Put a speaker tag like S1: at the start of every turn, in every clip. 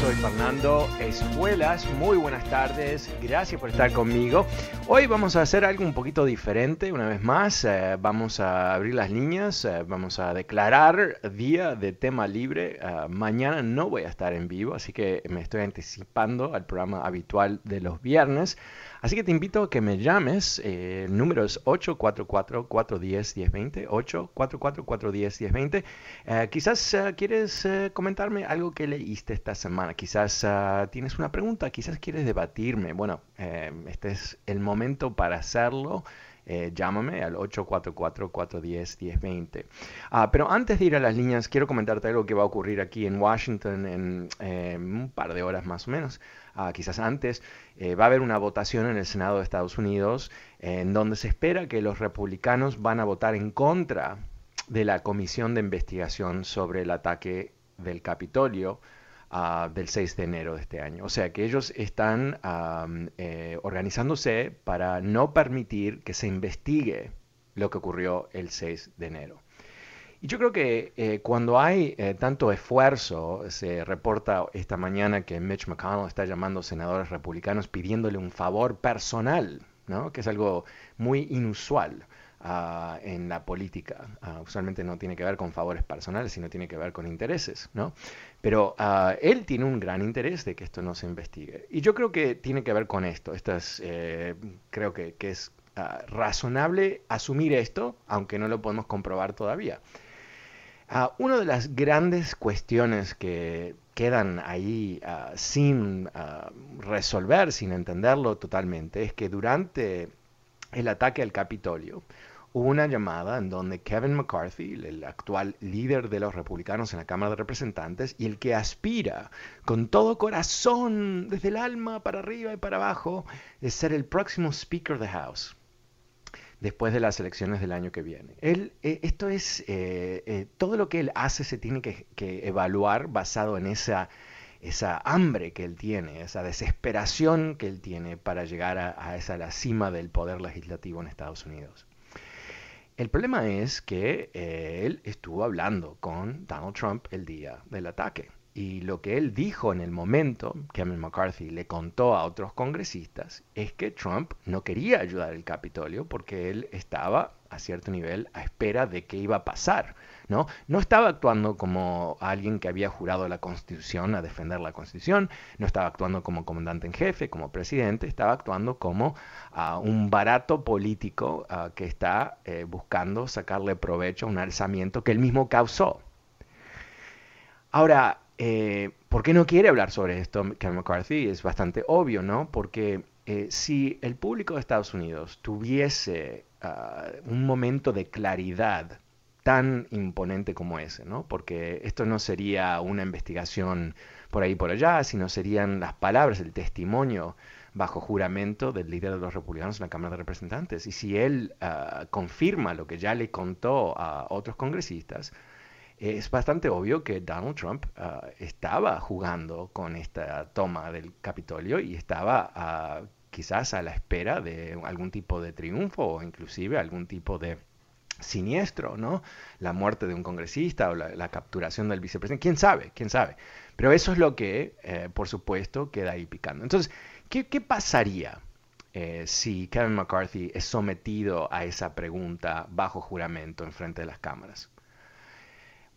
S1: Soy Fernando Espuelas. Muy buenas tardes. Gracias por estar conmigo. Hoy vamos a hacer algo un poquito diferente. Una vez más, eh, vamos a abrir las líneas. eh, vamos a declarar día de tema libre. Eh, mañana no voy a estar en vivo, así que me estoy anticipando al programa habitual de los viernes. Así que te invito a que me llames. eh, el número es 844-410-1020. 844-410-1020. Eh, quizás eh, quieres eh, comentarme algo que leíste esta semana. Quizás ah, tienes una pregunta. Quizás quieres debatirme. Bueno, eh, este es el momento para hacerlo. Eh, llámame al 844-410-1020. Ah, pero antes de ir a las líneas, quiero comentarte algo que va a ocurrir aquí en Washington en eh, un par de horas más o menos. Ah, quizás antes, eh, va a haber una votación en el Senado de Estados Unidos en donde se espera que los republicanos van a votar en contra de la comisión de investigación sobre el ataque del Capitolio ah, del 6 de enero de este año. O sea que ellos están eh, organizándose para no permitir que se investigue lo que ocurrió el 6 de enero. Y yo creo que eh, cuando hay eh, tanto esfuerzo, se reporta esta mañana que Mitch McConnell está llamando senadores republicanos pidiéndole un favor personal, ¿no? que es algo muy inusual en la política. Ah, usualmente no tiene que ver con favores personales, sino tiene que ver con intereses. ¿no? Pero ah, él tiene un gran interés de que esto no se investigue. Y yo creo que tiene que ver con esto. Esto es, eh, creo que, que es ah, razonable asumir esto, aunque no lo podemos comprobar todavía. Ah, una de las grandes cuestiones que quedan ahí ah, sin ah, resolver, sin entenderlo totalmente, es que durante el ataque al Capitolio una llamada en donde Kevin McCarthy, el actual líder de los republicanos en la Cámara de Representantes y el que aspira con todo corazón, desde el alma para arriba y para abajo, es ser el próximo Speaker de House después de las elecciones del año que viene. Él, eh, esto es, eh, eh, todo lo que él hace se tiene que, evaluar basado en esa, hambre que él tiene, esa desesperación que él tiene para llegar a, a esa la cima del poder legislativo en Estados Unidos. El problema es que eh, él estuvo hablando con Donald Trump el día del ataque. Y lo que él dijo en el momento, Kevin McCarthy le contó a otros congresistas, es que Trump no quería ayudar al Capitolio porque él estaba a cierto nivel a espera de qué iba a pasar. ¿no? no estaba actuando como alguien que había jurado la Constitución a defender la Constitución, no estaba actuando como comandante en jefe, como presidente, estaba actuando como uh, un barato político uh, que está eh, buscando sacarle provecho a un alzamiento que él mismo causó. Ahora, eh, ¿por qué no quiere hablar sobre esto Kevin McCarthy? Es bastante obvio, ¿no? Porque eh, si el público de Estados Unidos tuviese uh, un momento de claridad tan imponente como ese, ¿no? Porque esto no sería una investigación por ahí y por allá, sino serían las palabras, el testimonio bajo juramento del líder de los republicanos en la Cámara de Representantes. Y si él uh, confirma lo que ya le contó a otros congresistas, es bastante obvio que Donald Trump uh, estaba jugando con esta toma del Capitolio y estaba quizás a la espera de algún tipo de triunfo o inclusive algún tipo de siniestro, ¿no? La muerte de un congresista o la, capturación del vicepresidente, quién sabe, quién sabe. Pero eso es lo que, eh, por supuesto, queda ahí picando. Entonces, ¿qué, pasaría eh, si Kevin McCarthy es sometido a esa pregunta bajo juramento en frente de las cámaras?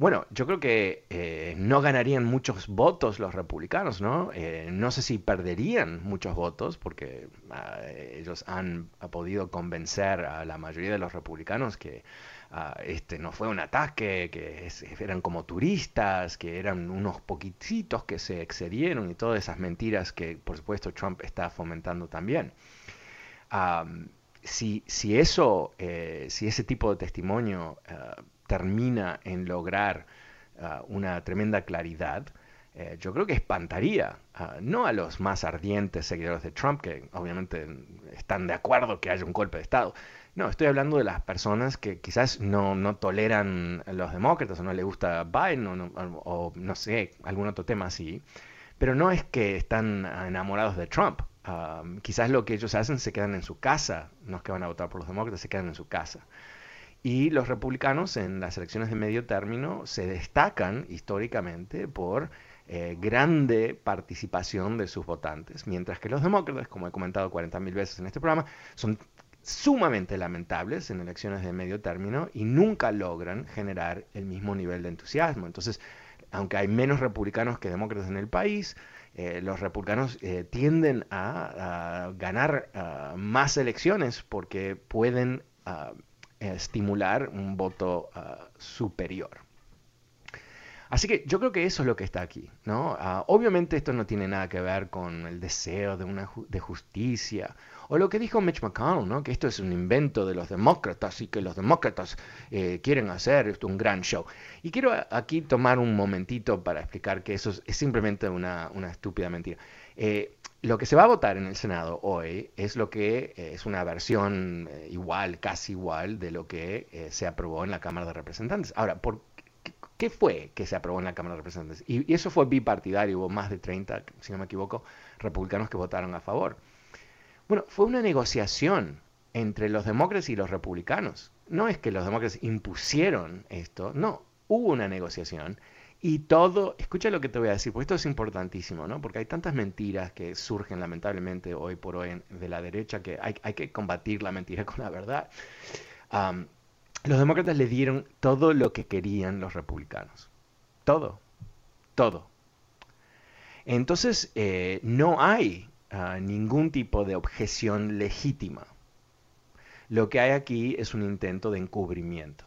S1: Bueno, yo creo que eh, no ganarían muchos votos los republicanos, ¿no? no sé si perderían muchos votos porque ah, ellos han podido convencer a la mayoría de los republicanos que este no fue un ataque, que eran como turistas, que eran unos poquititos que se excedieron y todas esas mentiras que por supuesto Trump está fomentando también. si, si, eso, eh, si ese tipo de testimonio eh, termina en lograr ah, una tremenda claridad, eh, yo creo que espantaría, no a los más ardientes seguidores de Trump, que obviamente están de acuerdo que haya un golpe de Estado, no, estoy hablando de las personas que quizás no, no toleran a los demócratas o no les gusta Biden o no, sé, algún otro tema así. Pero no es que están enamorados de Trump. quizás lo que ellos hacen se quedan en su casa, no es que van a votar por los demócratas, se quedan en su casa. Y los republicanos en las elecciones de medio término se destacan históricamente por eh, grande participación de sus votantes, mientras que los demócratas, como he comentado 40.000 veces en este programa, son sumamente lamentables en elecciones de medio término y nunca logran generar el mismo nivel de entusiasmo. Entonces, aunque hay menos republicanos que demócratas en el país, eh, los republicanos eh, tienden a, ganar ah, más elecciones porque pueden ah, estimular un voto ah, superior. Así que yo creo que eso es lo que está aquí, ¿no? obviamente esto no tiene nada que ver con el deseo de, una de justicia o lo que dijo Mitch McConnell, ¿no? que esto es un invento de los demócratas y que los demócratas eh, quieren hacer esto un gran show. Y quiero aquí tomar un momentito para explicar que eso es, simplemente una, estúpida mentira. Eh, lo que se va a votar en el Senado hoy es lo que eh, es una versión igual, casi igual, de lo que se aprobó en la Cámara de Representantes. Ahora, ¿por qué fue que se aprobó en la Cámara de Representantes? Y, y eso fue bipartidario, hubo más de 30, si no me equivoco, republicanos que votaron a favor. Bueno, fue una negociación entre los demócratas y los republicanos. No es que los demócratas impusieron esto, no, hubo una negociación y todo, escucha lo que te voy a decir, porque esto es importantísimo, ¿no? Porque hay tantas mentiras que surgen lamentablemente hoy por hoy de la derecha que hay, que combatir la mentira con la verdad. los demócratas le dieron todo lo que querían los republicanos. Todo, todo. Entonces, eh, no hay ningún tipo de objeción legítima. Lo que hay aquí es un intento de encubrimiento.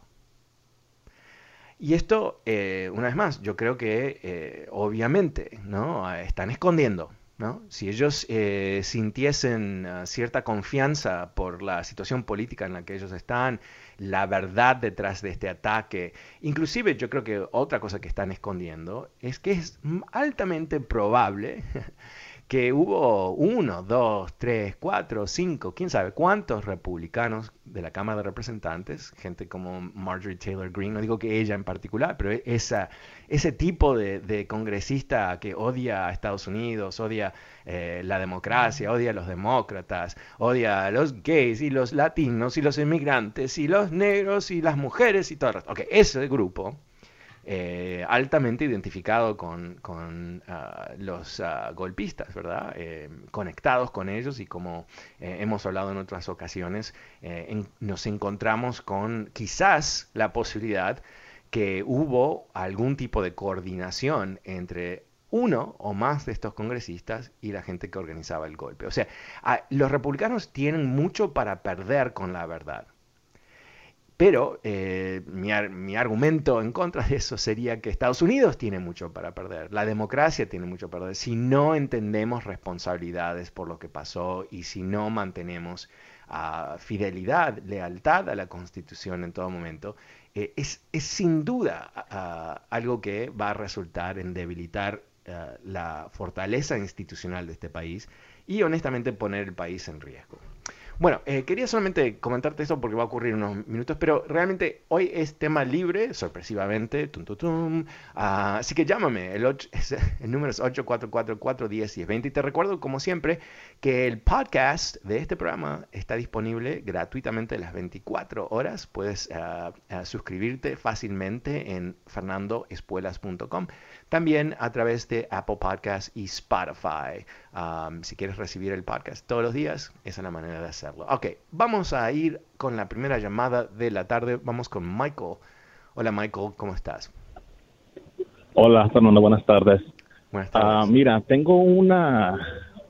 S1: Y esto, eh, una vez más, yo creo que eh, obviamente ¿no? están escondiendo. ¿no? Si ellos eh, sintiesen ah, cierta confianza por la situación política en la que ellos están, la verdad detrás de este ataque, inclusive yo creo que otra cosa que están escondiendo es que es altamente probable que hubo uno, dos, tres, cuatro, cinco, quién sabe cuántos republicanos de la Cámara de Representantes, gente como Marjorie Taylor Greene, no digo que ella en particular, pero esa, ese tipo de, congresista que odia a Estados Unidos, odia eh, la democracia, odia a los demócratas, odia a los gays y los latinos y los inmigrantes y los negros y las mujeres y todo el resto. Ok, ese grupo eh, altamente identificado con, ah, los ah, golpistas, ¿verdad? Eh, conectados con ellos y como eh, hemos hablado en otras ocasiones, nos encontramos con quizás la posibilidad que hubo algún tipo de coordinación entre uno o más de estos congresistas y la gente que organizaba el golpe. O sea, ah, los republicanos tienen mucho para perder con la verdad. Pero eh, mi, argumento en contra de eso sería que Estados Unidos tiene mucho para perder, la democracia tiene mucho para perder, si no entendemos responsabilidades por lo que pasó y si no mantenemos ah, fidelidad, lealtad a la Constitución en todo momento, eh, es, sin duda ah, algo que va a resultar en debilitar ah, la fortaleza institucional de este país y honestamente poner el país en riesgo. Bueno, eh, quería solamente comentarte esto porque va a ocurrir unos minutos, pero realmente hoy es tema libre, sorpresivamente, tum, tum, tum. Ah, así que llámame, el, el número es 844-410-1020 y te recuerdo, como siempre, que el podcast de este programa está disponible gratuitamente las 24 horas. Puedes ah, suscribirte fácilmente en fernandoespuelas.com. También a través de Apple Podcasts y Spotify. si quieres recibir el podcast todos los días, esa es la manera de hacerlo. Ok, vamos a ir con la primera llamada de la tarde. Vamos con Michael. Hola Michael, ¿cómo estás?
S2: Hola, Fernando, buenas tardes.
S1: Buenas tardes.
S2: Ah, mira, tengo una,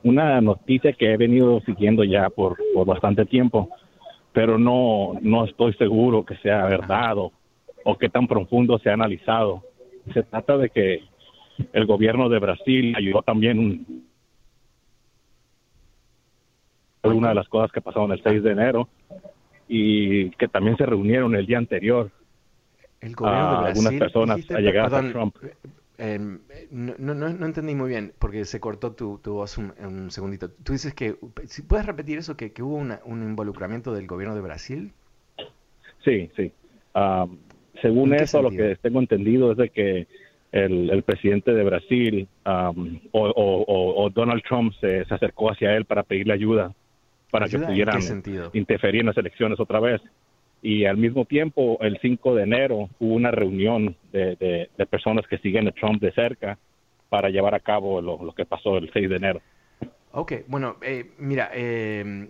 S2: una noticia que he venido siguiendo ya por, por bastante tiempo, pero no, no estoy seguro que sea verdad o, o que tan profundo se ha analizado. Se trata de que el gobierno de Brasil ayudó también una de las cosas que pasaron el 6 de enero y que también se reunieron el día anterior
S1: El gobierno de Brasil.
S2: algunas personas
S1: dijiste,
S2: a llegar
S1: perdón,
S2: a Trump.
S1: eh, no, no, no- no entendí muy bien porque se cortó tu, tu voz un, un segundito. Tú dices que, si puedes repetir eso, que, que hubo una- un involucramiento del gobierno de Brasil.
S2: Sí, sí. Ah, según
S1: ¿En qué
S2: eso, lo que tengo entendido es de que el, el presidente de Brasil um, o, o- o- o Donald Trump se, se acercó hacia él para pedirle ayuda para
S1: ¿Ayuda
S2: que pudieran interferir en las elecciones otra vez. Y al mismo tiempo, el 5 de enero, hubo una reunión de, de- de personas que siguen a Trump de cerca para llevar a cabo lo, lo que pasó el 6 de enero.
S1: Ok, bueno, eh, mira, eh,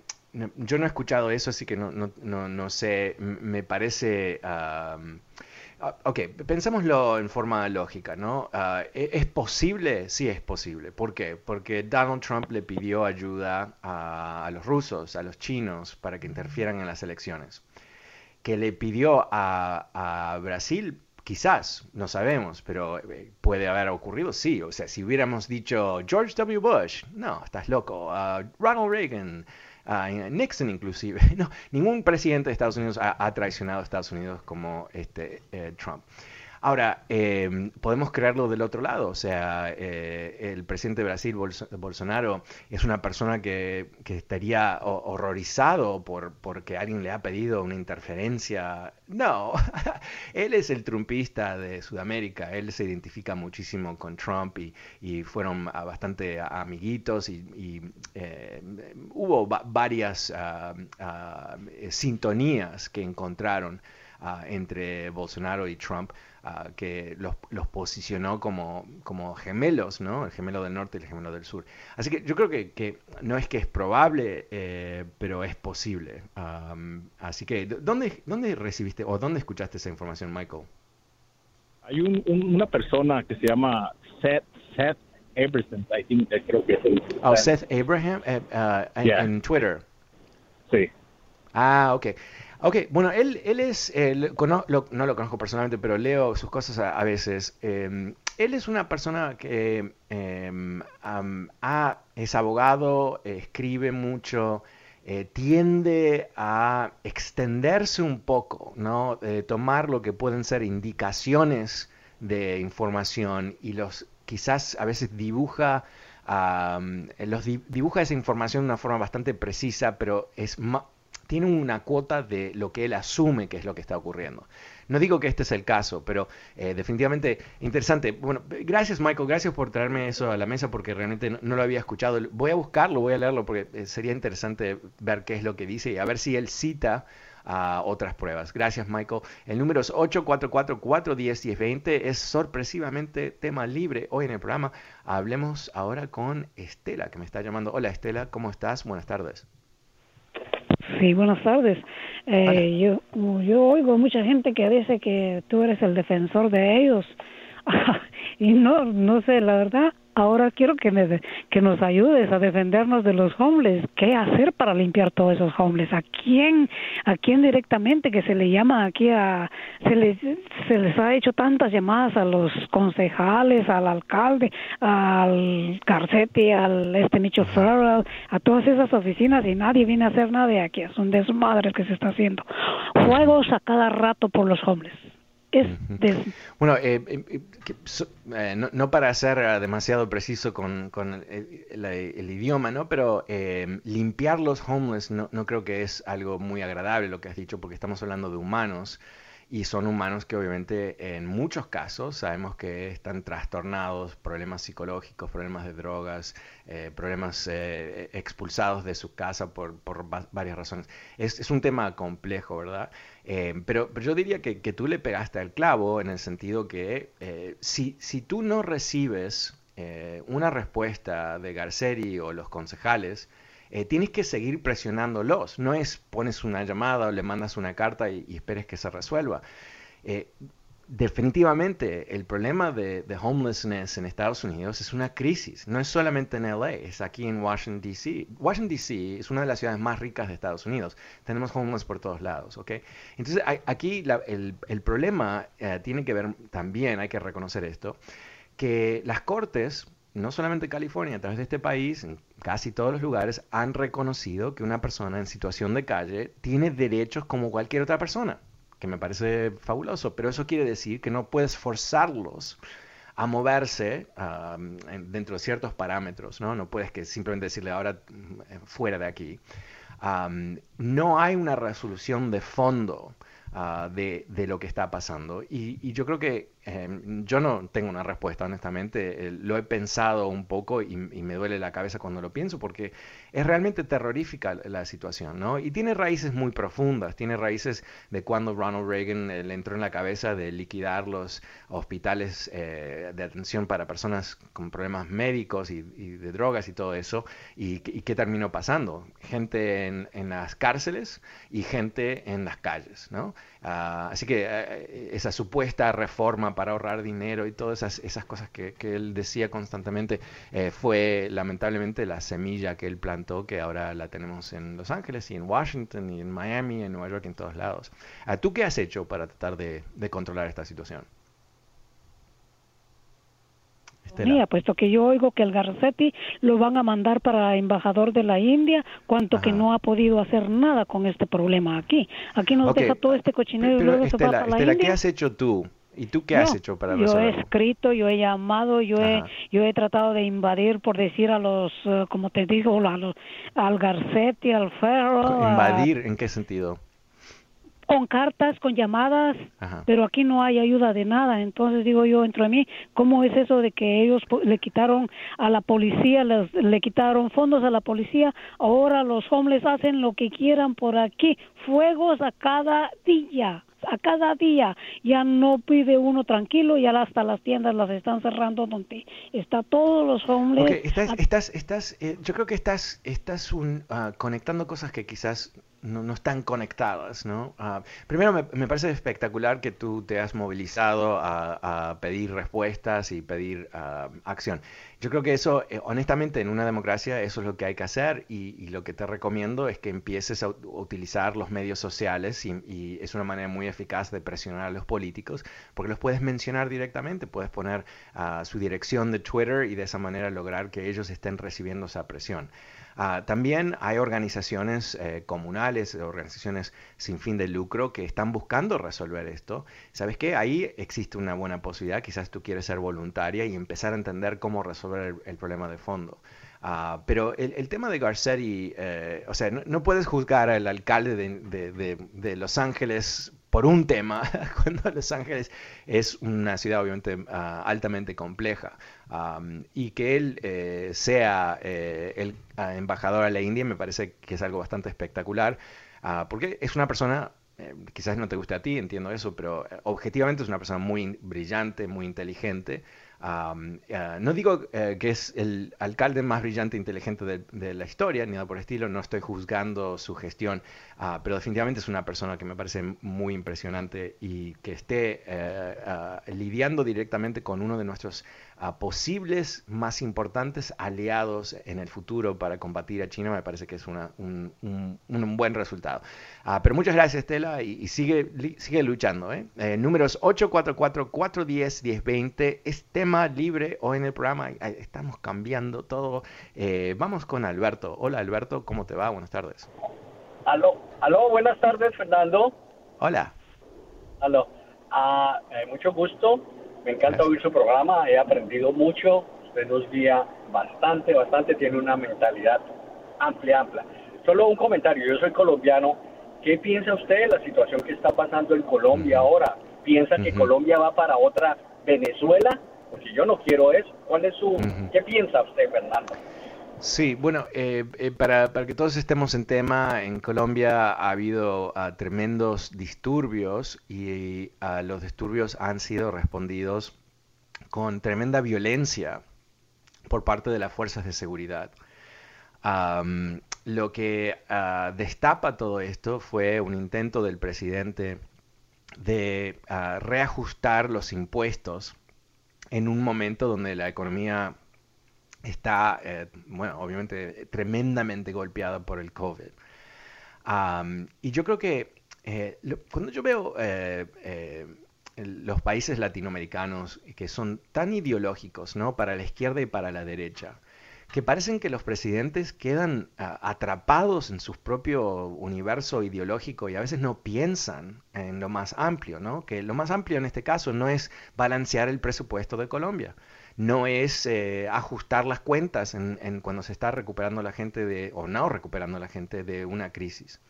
S1: yo no he escuchado eso, así que no, no, no, no sé, me parece... ah, ok, pensémoslo en forma lógica, ¿no? ¿e- ¿Es posible? Sí es posible. ¿Por qué? Porque Donald Trump le pidió ayuda a, a los rusos, a los chinos, para que interfieran en las elecciones. Que le pidió a, a Brasil, quizás, no sabemos, pero eh, puede haber ocurrido, sí. O sea, si hubiéramos dicho George W. Bush, no, estás loco. Ah, Ronald Reagan, Nixon inclusive. No, ningún presidente de Estados Unidos ha, ha traicionado a Estados Unidos como este eh, Trump. Ahora, eh, podemos creerlo del otro lado, o sea, eh, el presidente de Brasil, Bolso- Bolsonaro, es una persona que, que estaría ho- horrorizado por porque alguien le ha pedido una interferencia. No, él es el trumpista de Sudamérica, él se identifica muchísimo con Trump y, y fueron bastante amiguitos y, y, eh, hubo va- varias ah, eh, sintonías que encontraron ah, entre Bolsonaro y Trump ah, que los, los posicionó como, como gemelos, ¿no? El gemelo del norte y el gemelo del sur. Así que yo creo que, que no es que es probable, eh, pero es posible. Así que, ¿dó- ¿dónde, ¿dónde recibiste o dónde escuchaste esa información, Michael?
S2: Hay un- un- una persona que se llama Seth, Seth Eberson, I think, eh, creo que es el-
S1: Oh, Seth Abraham eh, ah, en- en Twitter.
S2: Sí.
S1: Ah, ok. Ok, bueno, él, él es, eh, no lo conozco personalmente, pero leo sus cosas a, veces. Eh, él es una persona que ha- es abogado, escribe mucho, eh, tiende a extenderse un poco, ¿no? Tomar lo que pueden ser indicaciones de información y los quizás a veces dibuja am, los di- dibuja esa información de una forma bastante precisa, pero es tiene una cuota de lo que él asume que es lo que está ocurriendo. No digo que este es el caso, pero eh, definitivamente interesante. Bueno, gracias Michael, gracias por traerme eso a la mesa porque realmente no, no lo había escuchado. Voy a buscarlo, voy a leerlo porque eh, sería interesante ver qué es lo que dice y a ver si él cita a otras pruebas. Gracias Michael. El número es 844-410-1020. Es sorpresivamente tema libre hoy en el programa. Hablemos ahora con Estela, que me está llamando. Hola Estela, ¿cómo estás? Buenas tardes.
S3: Sí, buenas tardes. Eh, yo, yo oigo mucha gente que dice que tú eres el defensor de ellos. y no, no sé, la verdad, ahora quiero que, me, que nos ayudes a defendernos de los homeless. ¿Qué hacer para limpiar todos esos homeless? ¿A quién, a quién directamente que se le llama aquí a, se les, se les ha hecho tantas llamadas a los concejales, al alcalde, al Garcetti, al este Micho Farrell, a todas esas oficinas y nadie viene a hacer nada de aquí. Es un desmadre que se está haciendo. Juegos a cada rato por los homeless. Es
S1: Bueno, eh, no, no, para ser demasiado preciso con, con el, idioma, ¿no? Pero limpiar los homeless no, no creo que es algo muy agradable lo que has dicho, porque estamos hablando de humanos y son humanos que obviamente en muchos casos sabemos que están trastornados, problemas psicológicos, problemas de drogas, eh, problemas eh, expulsados de su casa por, por varias razones. Es, es, un tema complejo, ¿verdad? Eh, pero, pero, yo diría que, que, tú le pegaste al clavo en el sentido que si, si tú no recibes una respuesta de Garceri o los concejales, eh, tienes que seguir presionándolos. No es pones una llamada o le mandas una carta y, esperes que se resuelva. Eh, definitivamente el problema de, homelessness en Estados Unidos es una crisis. No es solamente en LA, es aquí en Washington, D.C. Washington, D.C. es una de las ciudades más ricas de Estados Unidos. Tenemos homeless por todos lados, ¿ok? Entonces aquí el, problema eh, tiene que ver también, hay que reconocer esto, que las cortes no solamente California, a través de este país, en casi todos los lugares, han reconocido que una persona en situación de calle tiene derechos como cualquier otra persona, que me parece fabuloso, pero eso quiere decir que no puedes forzarlos a moverse dentro de ciertos parámetros, ¿no? No puedes simplemente decirle ahora mm, fuera de aquí. no hay una resolución de fondo ah, de, lo que está pasando. Y yo creo que Em, yo no tengo una respuesta, honestamente. lo he pensado un poco y, me duele la cabeza cuando lo pienso porque es realmente terrorífica la situación, ¿no? Y tiene raíces muy profundas. Tiene raíces de cuando Ronald Reagan eh, le entró en la cabeza de liquidar los hospitales eh, de atención para personas con problemas médicos y, de drogas y todo eso. Y, qué terminó pasando? Gente en, las cárceles y gente en las calles, ¿no? Ah, así que eh, esa supuesta reforma para ahorrar dinero y todas esas, cosas que, él decía constantemente, eh, fue lamentablemente la semilla que él plantó, que ahora la tenemos en Los Ángeles y en Washington y en Miami, en Nueva York, en todos lados. Ah, ¿Tú qué has hecho para tratar de controlar esta situación?
S3: Mía, puesto que yo oigo que el Garcetti lo van a mandar para embajador de la India, cuanto que no ha podido hacer nada con este problema aquí. Aquí nos deja todo este cochinero y luego se va para la India.
S1: ¿qué has hecho tú ¿Y tú qué has hecho para
S3: resolverlo? Yo he escrito, yo he llamado, yo he, yo he tratado de invadir, por decir a los, eh, como te digo, a los, al Garcetti, al Ferro.
S1: ¿Invadir en qué sentido?
S3: Con cartas, con llamadas, pero aquí no hay ayuda de nada. Entonces digo yo, entre mí, ¿cómo es eso de que ellos le quitaron a la policía, le quitaron fondos a la policía? Ahora los hombres hacen lo que quieran por aquí, fuegos a cada día a cada día ya no pide uno tranquilo, ya hasta las tiendas las están cerrando donde está todos los hombres.
S1: estás, estás, estás, eh, yo creo que estás, estás un, ah, conectando cosas que quizás no, no están conectadas, ¿no? Ah, primero, me, me, parece espectacular que tú te has movilizado a, a pedir respuestas y pedir uh, acción. Yo creo que eso, eh, honestamente, en una democracia eso es lo que hay que hacer y, y lo que te recomiendo es que empieces a utilizar los medios sociales y, y, es una manera muy eficaz de presionar a los políticos porque los puedes mencionar directamente, puedes poner uh, su dirección de Twitter y de esa manera lograr que ellos estén recibiendo esa presión. Ah, también hay organizaciones eh, comunales, organizaciones sin fin de lucro que están buscando resolver esto. ¿Sabes qué? Ahí existe una buena posibilidad. Quizás tú quieres ser voluntaria y empezar a entender cómo resolver el, problema de fondo. Ah, pero el, tema de Garcetti, eh, o sea, no, puedes juzgar al alcalde de Los Ángeles por un tema, cuando Los Ángeles es una ciudad obviamente ah, altamente compleja. y que él eh, sea eh, el ah, embajador a la India me parece que es algo bastante espectacular, ah, porque es una persona, eh, quizás no te guste a ti, entiendo eso, pero objetivamente es una persona muy brillante, muy inteligente. No digo que es el alcalde más brillante e inteligente de, la historia, ni nada por estilo, no estoy juzgando su gestión, Ah, pero definitivamente es una persona que me parece muy impresionante y que esté eh, ah, lidiando directamente con uno de nuestros ah, posibles más importantes aliados en el futuro para combatir a China, me parece que es una, un, un, buen resultado. pero muchas gracias Estela y, sigue, sigue luchando. ¿eh? Eh, números 844-410-1020 es tema libre hoy en el programa, estamos cambiando todo. vamos con Alberto. Hola Alberto, ¿cómo te va? Buenas tardes.
S4: Aló, aló, buenas tardes, Fernando.
S1: Hola.
S4: Aló. Eh, mucho gusto. Me encanta oír su programa. He aprendido mucho. Usted nos guía bastante, bastante. Tiene una mentalidad amplia, amplia. Solo un comentario. Yo soy colombiano. ¿Qué piensa usted de la situación que está pasando en Colombia ahora? ¿Piensa que Colombia va para otra Venezuela? Porque yo no quiero eso. ¿Cuál es su... ¿Qué piensa usted, Fernando?
S1: Sí, bueno, eh, eh, para, para, que todos estemos en tema, en Colombia ha habido uh, tremendos disturbios y uh, los disturbios han sido respondidos con tremenda violencia por parte de las fuerzas de seguridad. Lo que uh, destapa todo esto fue un intento del presidente de reajustar los impuestos en un momento donde la economía está, eh, bueno, obviamente tremendamente golpeada por el COVID. y yo creo que eh, cuando yo veo eh, los países latinoamericanos que son tan ideológicos, ¿no? Para la izquierda y para la derecha, que parecen que los presidentes quedan atrapados en su propio universo ideológico y a veces no piensan en lo más amplio, ¿no? Que lo más amplio en este caso no es balancear el presupuesto de Colombia no es eh, ajustar las cuentas en, cuando se está recuperando la gente de, o no recuperando la gente de una crisis.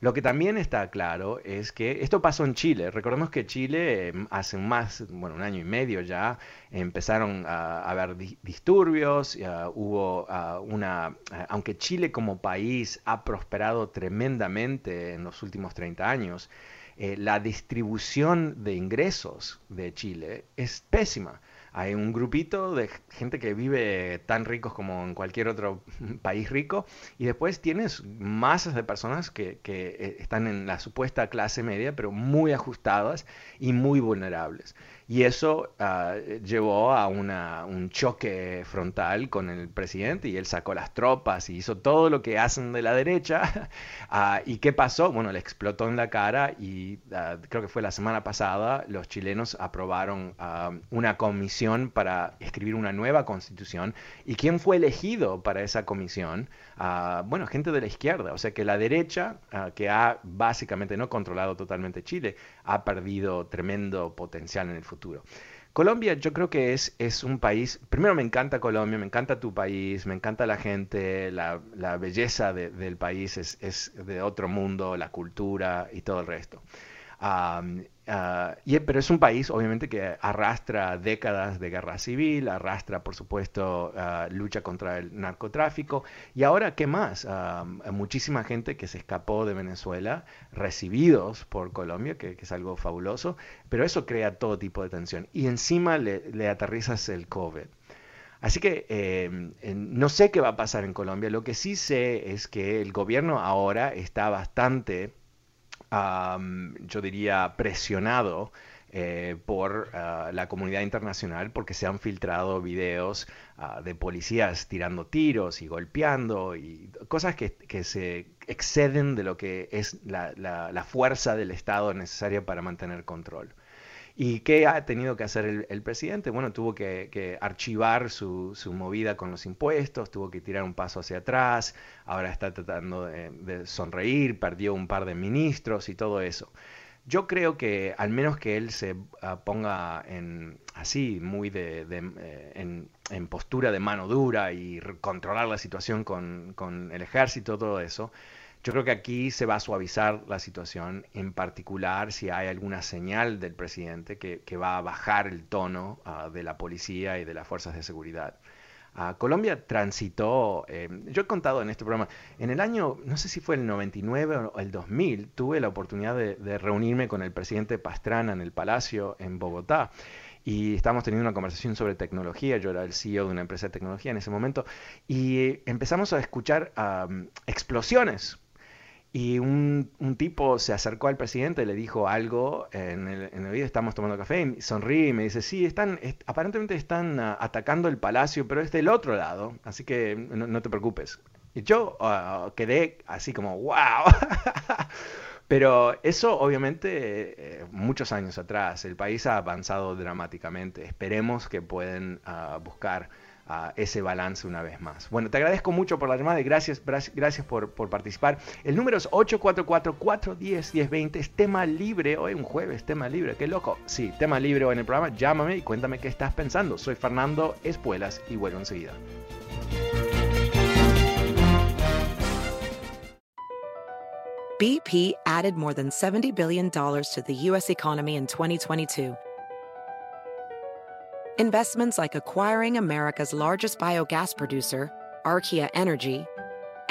S1: Lo que también está claro es que esto pasó en Chile. Recordemos que Chile em, hace más, bueno, un año y medio ya, empezaron a, haber disturbios, hubo una, aunque Chile como país ha prosperado tremendamente en los últimos 30 años, eh, la distribución de ingresos de Chile es pésima hay un grupito de gente que vive tan ricos como en cualquier otro país rico y después tienes masas de personas que, que eh, están en la supuesta clase media pero muy ajustadas y muy vulnerables. Y eso ah, llevó a una, un choque frontal con el presidente y él sacó las tropas y hizo todo lo que hacen de la derecha. Ah, ¿Y qué pasó? Bueno, le explotó en la cara y ah, creo que fue la semana pasada los chilenos aprobaron una comisión para escribir una nueva constitución. ¿Y quién fue elegido para esa comisión? bueno, gente de la izquierda. O sea que la derecha, que ha básicamente no controlado totalmente Chile, ha perdido tremendo potencial en el. Colombia yo creo que es, es un país, primero me encanta Colombia, me encanta tu país, me encanta la gente, la, belleza del país es, es, de otro mundo, la cultura y todo el resto. Ah, y, pero es un país, obviamente, que arrastra décadas de guerra civil, arrastra, por supuesto, ah, lucha contra el narcotráfico. Y ahora, ¿qué más? Muchísima gente que se escapó de Venezuela, recibidos por Colombia, que, es algo fabuloso, pero eso crea todo tipo de tensión. Y encima le, aterrizas el COVID. Así que em, no sé qué va a pasar en Colombia. Lo que sí sé es que el gobierno ahora está bastante yo diría, presionado eh, por ah, la comunidad internacional porque se han filtrado videos ah, de policías tirando tiros y golpeando y cosas que, se exceden de lo que es la fuerza del Estado necesaria para mantener control. ¿Y qué ha tenido que hacer el, presidente? Bueno, tuvo que, archivar su, movida con los impuestos, tuvo que tirar un paso hacia atrás, ahora está tratando de, sonreír, perdió un par de ministros y todo eso. Yo creo que al menos que él se ah, ponga en así, muy de, eh, en, postura de mano dura y controlar la situación con, con el ejército, todo eso, yo creo que aquí se va a suavizar la situación, en particular si hay alguna señal del presidente que, va a bajar el tono ah, de la policía y de las fuerzas de seguridad. Ah, Colombia transitó, eh, yo he contado en este programa, en el año, no sé si fue el 99 o el 2000, tuve la oportunidad de, reunirme con el presidente Pastrana en el Palacio en Bogotá y estábamos teniendo una conversación sobre tecnología, yo era el CEO de una empresa de tecnología en ese momento, y empezamos a escuchar explosiones y un, un, tipo se acercó al presidente, le dijo algo en el, en el video, estamos tomando café, y sonríe y me dice, sí, están, aparentemente están ah, atacando el palacio, pero es del otro lado, así que no, te preocupes. Y yo ah, quedé así como, wow. pero eso obviamente eh, muchos años atrás, el país ha avanzado dramáticamente. Esperemos que puedan ah, buscar ese balance una vez más. Bueno, te agradezco mucho por la llamada y gracias, gracias por, por participar. El número es 844-410-1020, es tema libre, hoy un jueves, tema libre, qué loco. Sí, tema libre hoy en el programa, llámame y cuéntame qué estás pensando. Soy Fernando Espuelas y vuelvo enseguida.
S5: BP added more than $70 billion to the U.S. economy in 2022 Investments like acquiring America's largest biogas producer, Archaea Energy,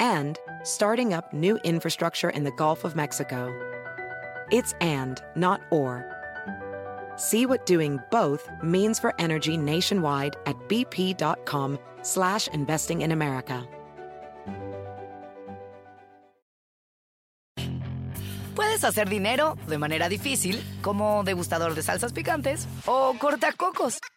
S5: and starting up new infrastructure in the Gulf of Mexico. It's and, not or. See what doing both means for energy nationwide at bp.com slash investing in America.
S6: Puedes hacer dinero de manera difícil, como degustador de salsas picantes, o cortacocos,